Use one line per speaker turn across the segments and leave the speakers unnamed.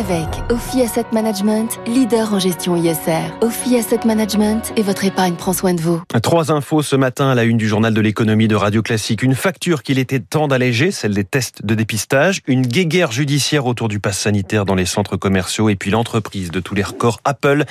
avec Ophi Asset Management, leader en gestion ISR. Ophi Asset Management et votre épargne prend soin de vous.
Trois infos ce matin à la une du journal de l'économie de Radio Classique. Une facture qu'il était temps d'alléger, celle des tests de dépistage. Une guéguerre judiciaire autour du pass sanitaire dans les centres commerciaux. Et puis l'entreprise de tous les records Apple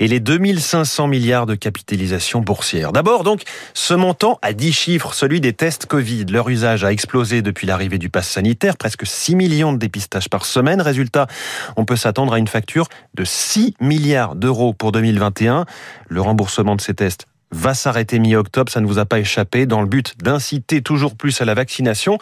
et les 2500 milliards de capitalisation boursière. D'abord donc, ce montant à 10 chiffres, celui des tests Covid. Leur usage a explosé depuis l'arrivée du pass sanitaire. Presque 6 millions de dépistages par semaine. Résultat, on peut s'attendre à une facture de 6 milliards d'euros pour 2021. Le remboursement de ces tests va s'arrêter mi-octobre, ça ne vous a pas échappé, dans le but d'inciter toujours plus à la vaccination.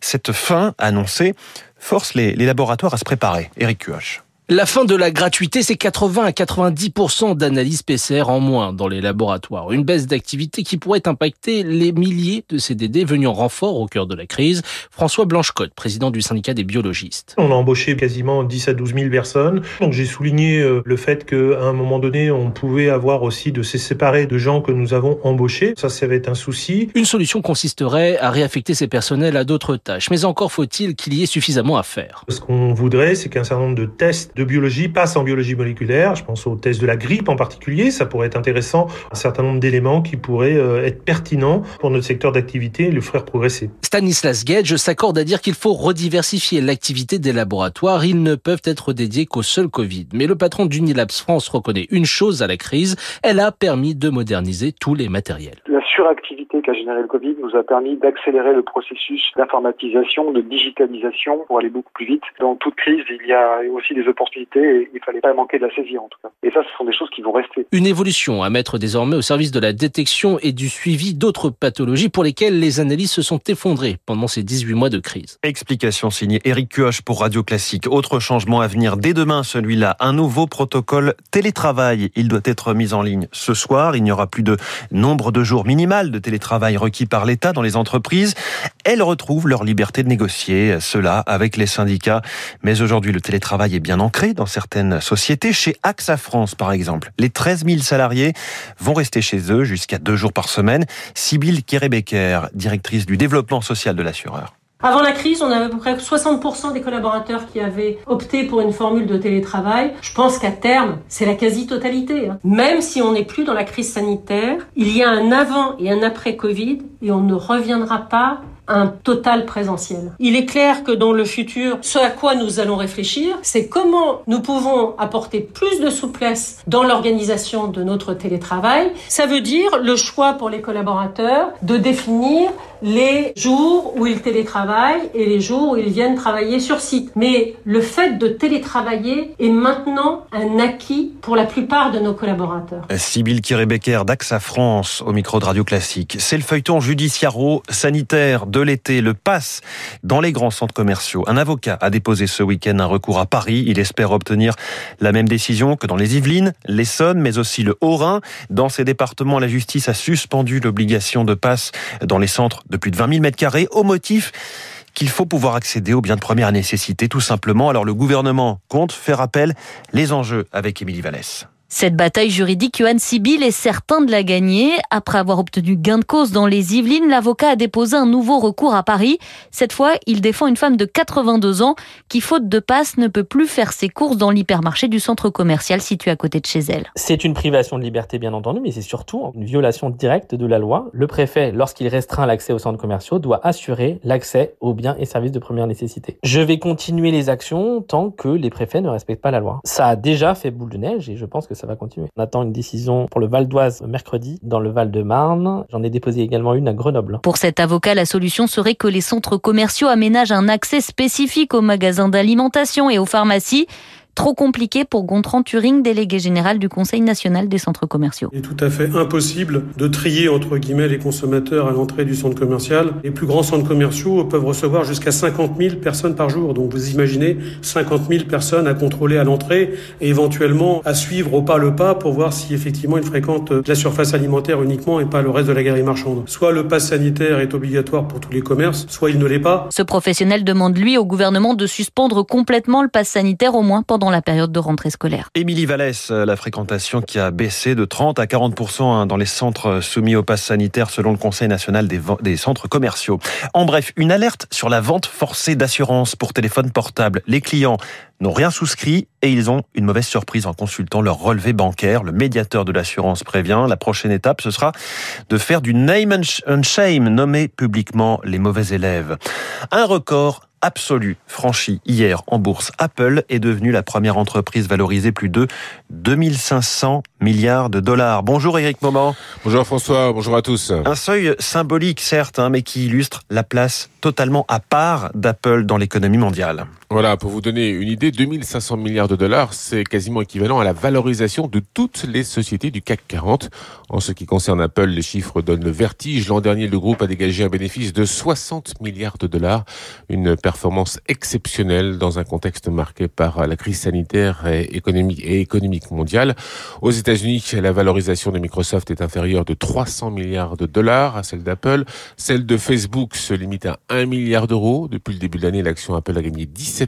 Cette fin annoncée force les, laboratoires à se préparer. Eric Cuoche.
La fin de la gratuité, c'est 80 à 90% d'analyses PCR en moins dans les laboratoires. Une baisse d'activité qui pourrait impacter les milliers de CDD venus en renfort au cœur de la crise. François Blanchecotte, président du syndicat des biologistes.
On a embauché quasiment 10 à 12 000 personnes. Donc j'ai souligné euh, le fait qu'à un moment donné, on pouvait avoir aussi de se séparer de gens que nous avons embauchés. Ça, ça va être un souci.
Une solution consisterait à réaffecter ces personnels à d'autres tâches. Mais encore faut-il qu'il y ait suffisamment à faire.
Ce qu'on voudrait, c'est qu'un certain nombre de tests de biologie passe en biologie moléculaire. Je pense aux tests de la grippe en particulier. Ça pourrait être intéressant. Un certain nombre d'éléments qui pourraient euh, être pertinents pour notre secteur d'activité et le faire progresser.
Stanislas Gage s'accorde à dire qu'il faut rediversifier l'activité des laboratoires. Ils ne peuvent être dédiés qu'au seul Covid. Mais le patron d'Unilabs France reconnaît une chose à la crise. Elle a permis de moderniser tous les matériels
suractivité qu'a généré le Covid nous a permis d'accélérer le processus d'informatisation, de digitalisation pour aller beaucoup plus vite. Dans toute crise, il y a aussi des opportunités et il fallait pas manquer de la saisir en tout cas. Et ça, ce sont des choses qui vont rester.
Une évolution à mettre désormais au service de la détection et du suivi d'autres pathologies pour lesquelles les analyses se sont effondrées pendant ces 18 mois de crise.
Explication signée Eric Cuoche pour Radio Classique. Autre changement à venir dès demain, celui-là, un nouveau protocole télétravail. Il doit être mis en ligne ce soir. Il n'y aura plus de nombre de jours de télétravail requis par l'État dans les entreprises. Elles retrouvent leur liberté de négocier, cela avec les syndicats. Mais aujourd'hui, le télétravail est bien ancré dans certaines sociétés. Chez AXA France, par exemple, les 13 000 salariés vont rester chez eux jusqu'à deux jours par semaine. Sybille Kérébecker, directrice du développement social de l'assureur.
Avant la crise, on avait à peu près 60% des collaborateurs qui avaient opté pour une formule de télétravail. Je pense qu'à terme, c'est la quasi-totalité. Hein. Même si on n'est plus dans la crise sanitaire, il y a un avant et un après Covid et on ne reviendra pas un total présentiel. Il est clair que dans le futur, ce à quoi nous allons réfléchir, c'est comment nous pouvons apporter plus de souplesse dans l'organisation de notre télétravail. Ça veut dire le choix pour les collaborateurs de définir les jours où ils télétravaillent et les jours où ils viennent travailler sur site. Mais le fait de télétravailler est maintenant un acquis pour la plupart de nos collaborateurs.
Sybille Kirebecker d'AXA France au micro de Radio Classique. C'est le feuilleton judiciaro-sanitaire de l'été, le passe dans les grands centres commerciaux. Un avocat a déposé ce week-end un recours à Paris. Il espère obtenir la même décision que dans les Yvelines, l'Essonne, mais aussi le Haut-Rhin. Dans ces départements, la justice a suspendu l'obligation de passe dans les centres de plus de 20 000 mètres carrés au motif qu'il faut pouvoir accéder aux biens de première nécessité, tout simplement. Alors le gouvernement compte faire appel les enjeux avec Émilie Vallès.
Cette bataille juridique, Johan Sibyl est certain de la gagner. Après avoir obtenu gain de cause dans les Yvelines, l'avocat a déposé un nouveau recours à Paris. Cette fois, il défend une femme de 82 ans qui, faute de passe, ne peut plus faire ses courses dans l'hypermarché du centre commercial situé à côté de chez elle.
C'est une privation de liberté, bien entendu, mais c'est surtout une violation directe de la loi. Le préfet, lorsqu'il restreint l'accès aux centres commerciaux, doit assurer l'accès aux biens et services de première nécessité. Je vais continuer les actions tant que les préfets ne respectent pas la loi. Ça a déjà fait boule de neige et je pense que ça On attend une décision pour le Val d'Oise mercredi, dans le Val-de-Marne. J'en ai déposé également une à Grenoble.
Pour cet avocat, la solution serait que les centres commerciaux aménagent un accès spécifique aux magasins d'alimentation et aux pharmacies. Trop compliqué pour Gontran Turing, délégué général du Conseil national des centres commerciaux.
Il est tout à fait impossible de trier entre guillemets les consommateurs à l'entrée du centre commercial. Les plus grands centres commerciaux peuvent recevoir jusqu'à 50 000 personnes par jour. Donc vous imaginez 50 000 personnes à contrôler à l'entrée et éventuellement à suivre au pas le pas pour voir si effectivement ils fréquentent la surface alimentaire uniquement et pas le reste de la galerie marchande. Soit le pass sanitaire est obligatoire pour tous les commerces, soit il ne l'est pas.
Ce professionnel demande lui au gouvernement de suspendre complètement le pass sanitaire au moins pendant pendant la période de rentrée scolaire.
Émilie Vallès, euh, la fréquentation qui a baissé de 30 à 40% hein, dans les centres soumis au pass sanitaire selon le Conseil national des, des centres commerciaux. En bref, une alerte sur la vente forcée d'assurance pour téléphone portable. Les clients n'ont rien souscrit et ils ont une mauvaise surprise en consultant leur relevé bancaire. Le médiateur de l'assurance prévient. La prochaine étape, ce sera de faire du name and shame, nommer publiquement les mauvais élèves. Un record absolu franchi hier en bourse. Apple est devenue la première entreprise valorisée plus de 2500 milliards de dollars. Bonjour Eric Moment.
Bonjour François, bonjour à tous.
Un seuil symbolique certes, hein, mais qui illustre la place totalement à part d'Apple dans l'économie mondiale.
Voilà, pour vous donner une idée, 2500 milliards de dollars, c'est quasiment équivalent à la valorisation de toutes les sociétés du CAC 40. En ce qui concerne Apple, les chiffres donnent le vertige. L'an dernier, le groupe a dégagé un bénéfice de 60 milliards de dollars, une performance exceptionnelle dans un contexte marqué par la crise sanitaire et économique, et économique mondiale. Aux États-Unis, la valorisation de Microsoft est inférieure de 300 milliards de dollars à celle d'Apple. Celle de Facebook se limite à 1 milliard d'euros. Depuis le début de l'année, l'action Apple a gagné 17%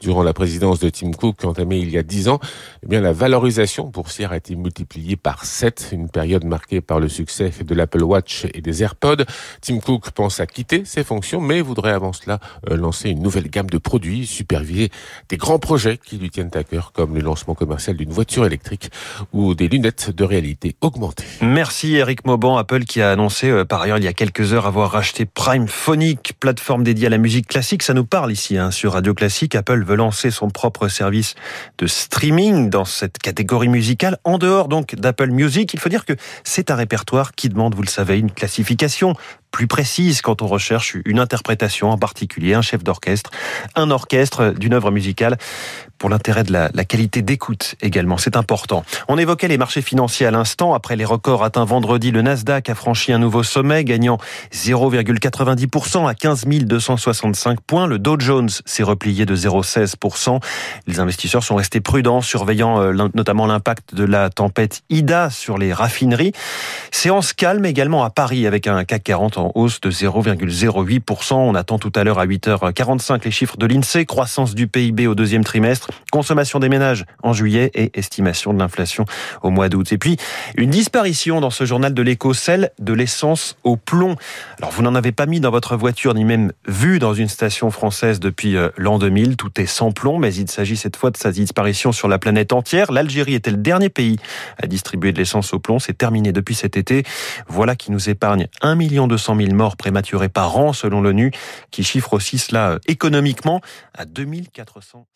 durant la présidence de Tim Cook entamée il y a 10 ans. Eh bien, la valorisation boursière a été multipliée par 7, une période marquée par le succès de l'Apple Watch et des AirPods. Tim Cook pense à quitter ses fonctions, mais voudrait avant cela euh, lancer une nouvelle gamme de produits, superviser des grands projets qui lui tiennent à cœur, comme le lancement commercial d'une voiture électrique ou des lunettes de réalité augmentée.
Merci Eric Mauban, Apple qui a annoncé euh, par ailleurs il y a quelques heures avoir racheté Prime Phonic, plateforme dédiée à la musique classique. Ça nous parle ici hein, sur Radio Classique. Apple veut lancer son propre service de streaming dans cette catégorie musicale, en dehors donc d'Apple Music. Il faut dire que c'est un répertoire qui demande, vous le savez, une classification plus précise quand on recherche une interprétation en particulier, un chef d'orchestre, un orchestre d'une œuvre musicale pour l'intérêt de la, la qualité d'écoute également. C'est important. On évoquait les marchés financiers à l'instant. Après les records atteints vendredi, le Nasdaq a franchi un nouveau sommet, gagnant 0,90% à 15 265 points. Le Dow Jones s'est replié de 0,16%. Les investisseurs sont restés prudents, surveillant euh, notamment l'impact de la tempête Ida sur les raffineries. Séance calme également à Paris avec un CAC 40 en hausse de 0,08%. On attend tout à l'heure à 8h45 les chiffres de l'INSEE, croissance du PIB au deuxième trimestre, consommation des ménages en juillet et estimation de l'inflation au mois d'août. Et puis, une disparition dans ce journal de l'écho, celle de l'essence au plomb. Alors, vous n'en avez pas mis dans votre voiture, ni même vu dans une station française depuis euh, l'an 2000. Tout est sans plomb, mais il s'agit cette fois de sa disparition sur la planète entière. L'Algérie était le dernier pays à distribuer de l'essence au plomb. C'est terminé depuis cet été. Voilà qui nous épargne 1 200 000 morts prématurés par an, selon l'ONU, qui chiffre aussi cela euh, économiquement à 2400.